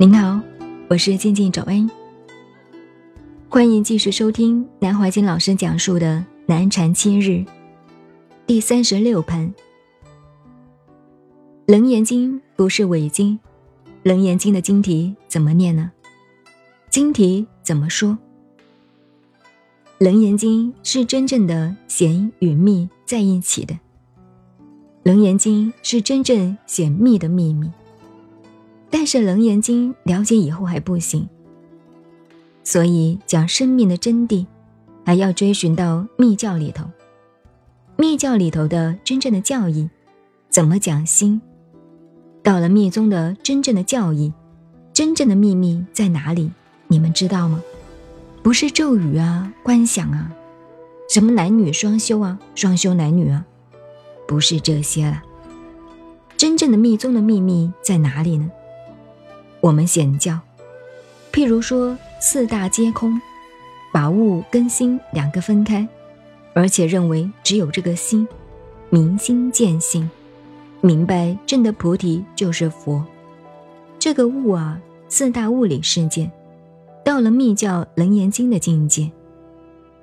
您好，我是静静找恩，欢迎继续收听南怀瑾老师讲述的《南禅七日》第三十六盘。《楞严经》不是伪经，《楞严经》的经题怎么念呢？经题怎么说？《楞严经》是真正的弦与密在一起的，《楞严经》是真正显密的秘密。但是《楞严经》了解以后还不行，所以讲生命的真谛，还要追寻到密教里头。密教里头的真正的教义，怎么讲心？到了密宗的真正的教义，真正的秘密在哪里？你们知道吗？不是咒语啊、观想啊，什么男女双修啊、双修男女啊，不是这些了。真正的密宗的秘密在哪里呢？我们显教，譬如说四大皆空，把物跟心两个分开，而且认为只有这个心，明心见性，明白真的菩提就是佛。这个物啊，四大物理世界，到了密教楞严经的境界，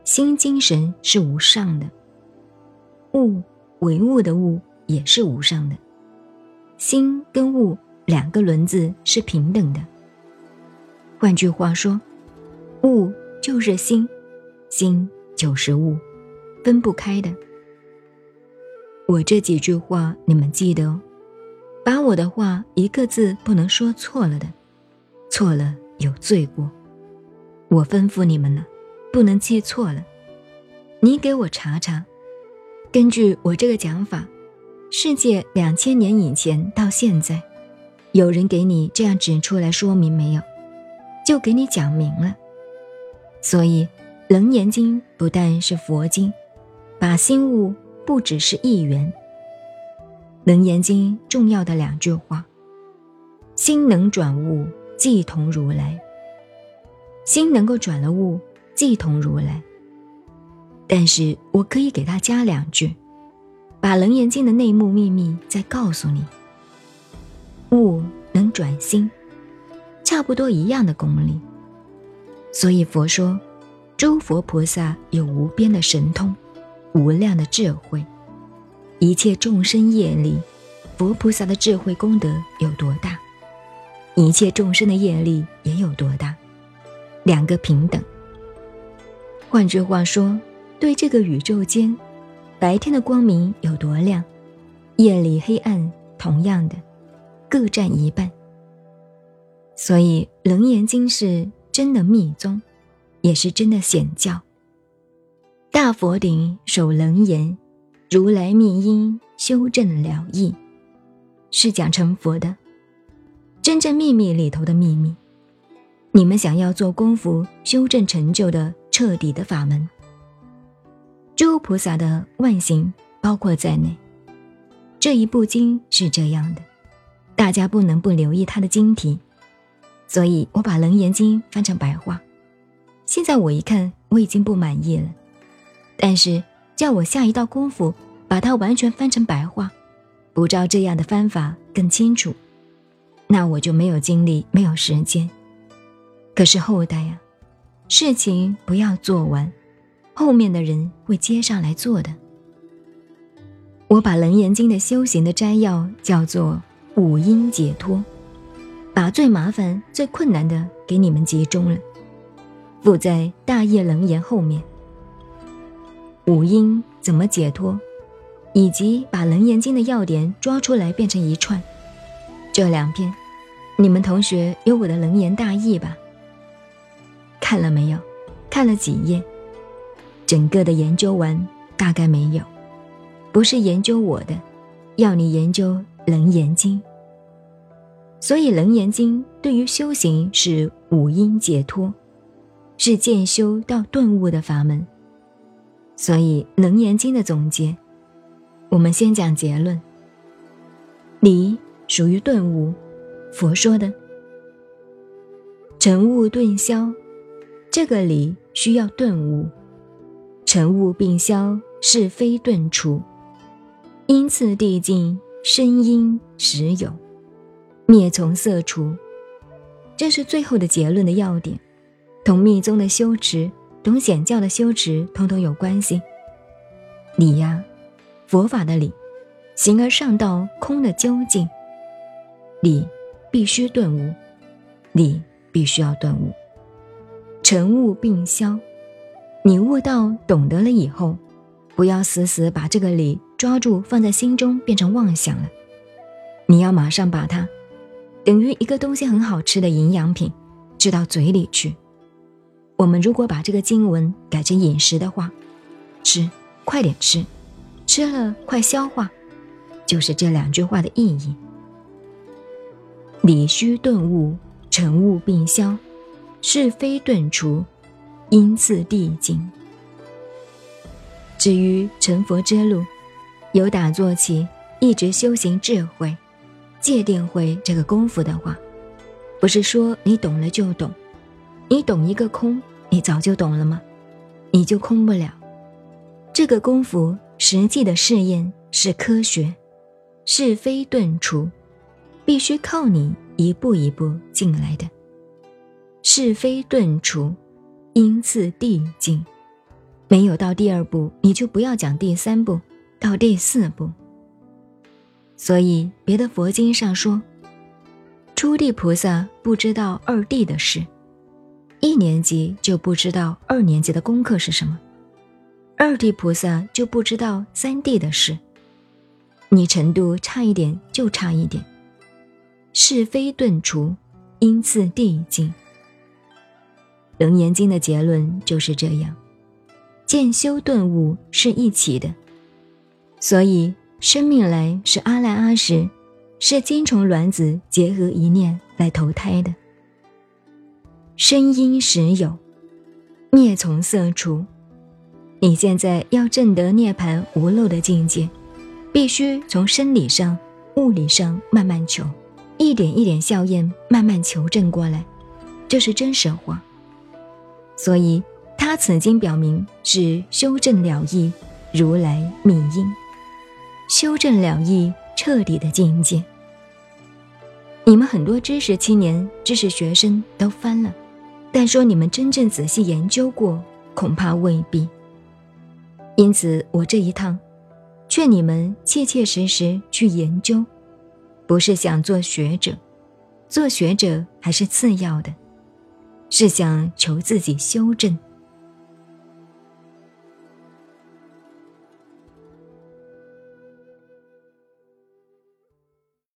心精神是无上的，物唯物的物也是无上的，心跟物。两个轮子是平等的。换句话说，物就是心，心就是物，分不开的。我这几句话你们记得哦，把我的话一个字不能说错了的，错了有罪过。我吩咐你们了，不能记错了。你给我查查，根据我这个讲法，世界两千年以前到现在。有人给你这样指出来说明没有？就给你讲明了。所以《楞严经》不但是佛经，把心悟不只是一元。《楞严经》重要的两句话：心能转物，即同如来。心能够转了物，即同如来。但是我可以给他加两句，把《楞严经》的内幕秘密再告诉你。物能转心，差不多一样的功力。所以佛说，诸佛菩萨有无边的神通，无量的智慧。一切众生业力，佛菩萨的智慧功德有多大，一切众生的业力也有多大，两个平等。换句话说，对这个宇宙间，白天的光明有多亮，夜里黑暗同样的。各占一半，所以《楞严经》是真的密宗，也是真的显教。大佛顶首楞严，如来密因修正了义，是讲成佛的真正秘密里头的秘密。你们想要做功夫修正成就的彻底的法门，诸菩萨的万行包括在内。这一部经是这样的。大家不能不留意它的精题，所以我把《楞严经》翻成白话。现在我一看，我已经不满意了。但是叫我下一道功夫，把它完全翻成白话，不照这样的翻法更清楚，那我就没有精力，没有时间。可是后代呀，事情不要做完，后面的人会接上来做的。我把《楞严经》的修行的摘要叫做。五阴解脱，把最麻烦、最困难的给你们集中了，附在大业楞严后面。五音怎么解脱，以及把楞严经的要点抓出来变成一串，这两篇，你们同学有我的楞严大义吧？看了没有？看了几页？整个的研究完大概没有，不是研究我的，要你研究。《楞严经》，所以《楞严经》对于修行是五阴解脱，是渐修到顿悟的法门。所以《楞严经》的总结，我们先讲结论。理属于顿悟，佛说的尘悟顿消，这个理需要顿悟，尘悟并消是非顿除，因次递进。声音实有，灭从色除，这是最后的结论的要点，同密宗的修持、同显教的修持通通有关系。理呀，佛法的理，形而上道空的究竟。理必须顿悟，理必须要顿悟，尘悟并消。你悟到、懂得了以后，不要死死把这个理抓住放在心中，变成妄想了。你要马上把它，等于一个东西很好吃的营养品，吃到嘴里去。我们如果把这个经文改成饮食的话，吃，快点吃，吃了快消化，就是这两句话的意义。理须顿悟，尘悟并消，是非顿除，因次递进。至于成佛之路，由打坐起，一直修行智慧。戒定慧这个功夫的话，不是说你懂了就懂，你懂一个空，你早就懂了吗？你就空不了。这个功夫实际的试验是科学，是非顿除，必须靠你一步一步进来的。是非顿除，因次递进，没有到第二步，你就不要讲第三步，到第四步。所以，别的佛经上说，初地菩萨不知道二地的事，一年级就不知道二年级的功课是什么，二地菩萨就不知道三地的事。你程度差一点就差一点，是非顿除，因次递进。楞严经的结论就是这样，见修顿悟是一起的，所以。生命来是阿赖阿时，是精虫卵子结合一念来投胎的。生因时有，灭从色除。你现在要证得涅盘无漏的境界，必须从生理上、物理上慢慢求，一点一点效验慢慢求证过来，这是真实话。所以他此经表明是修正了义，如来密因。修正了义，彻底的境界。你们很多知识青年、知识学生都翻了，但说你们真正仔细研究过，恐怕未必。因此，我这一趟，劝你们切切实实去研究，不是想做学者，做学者还是次要的，是想求自己修正。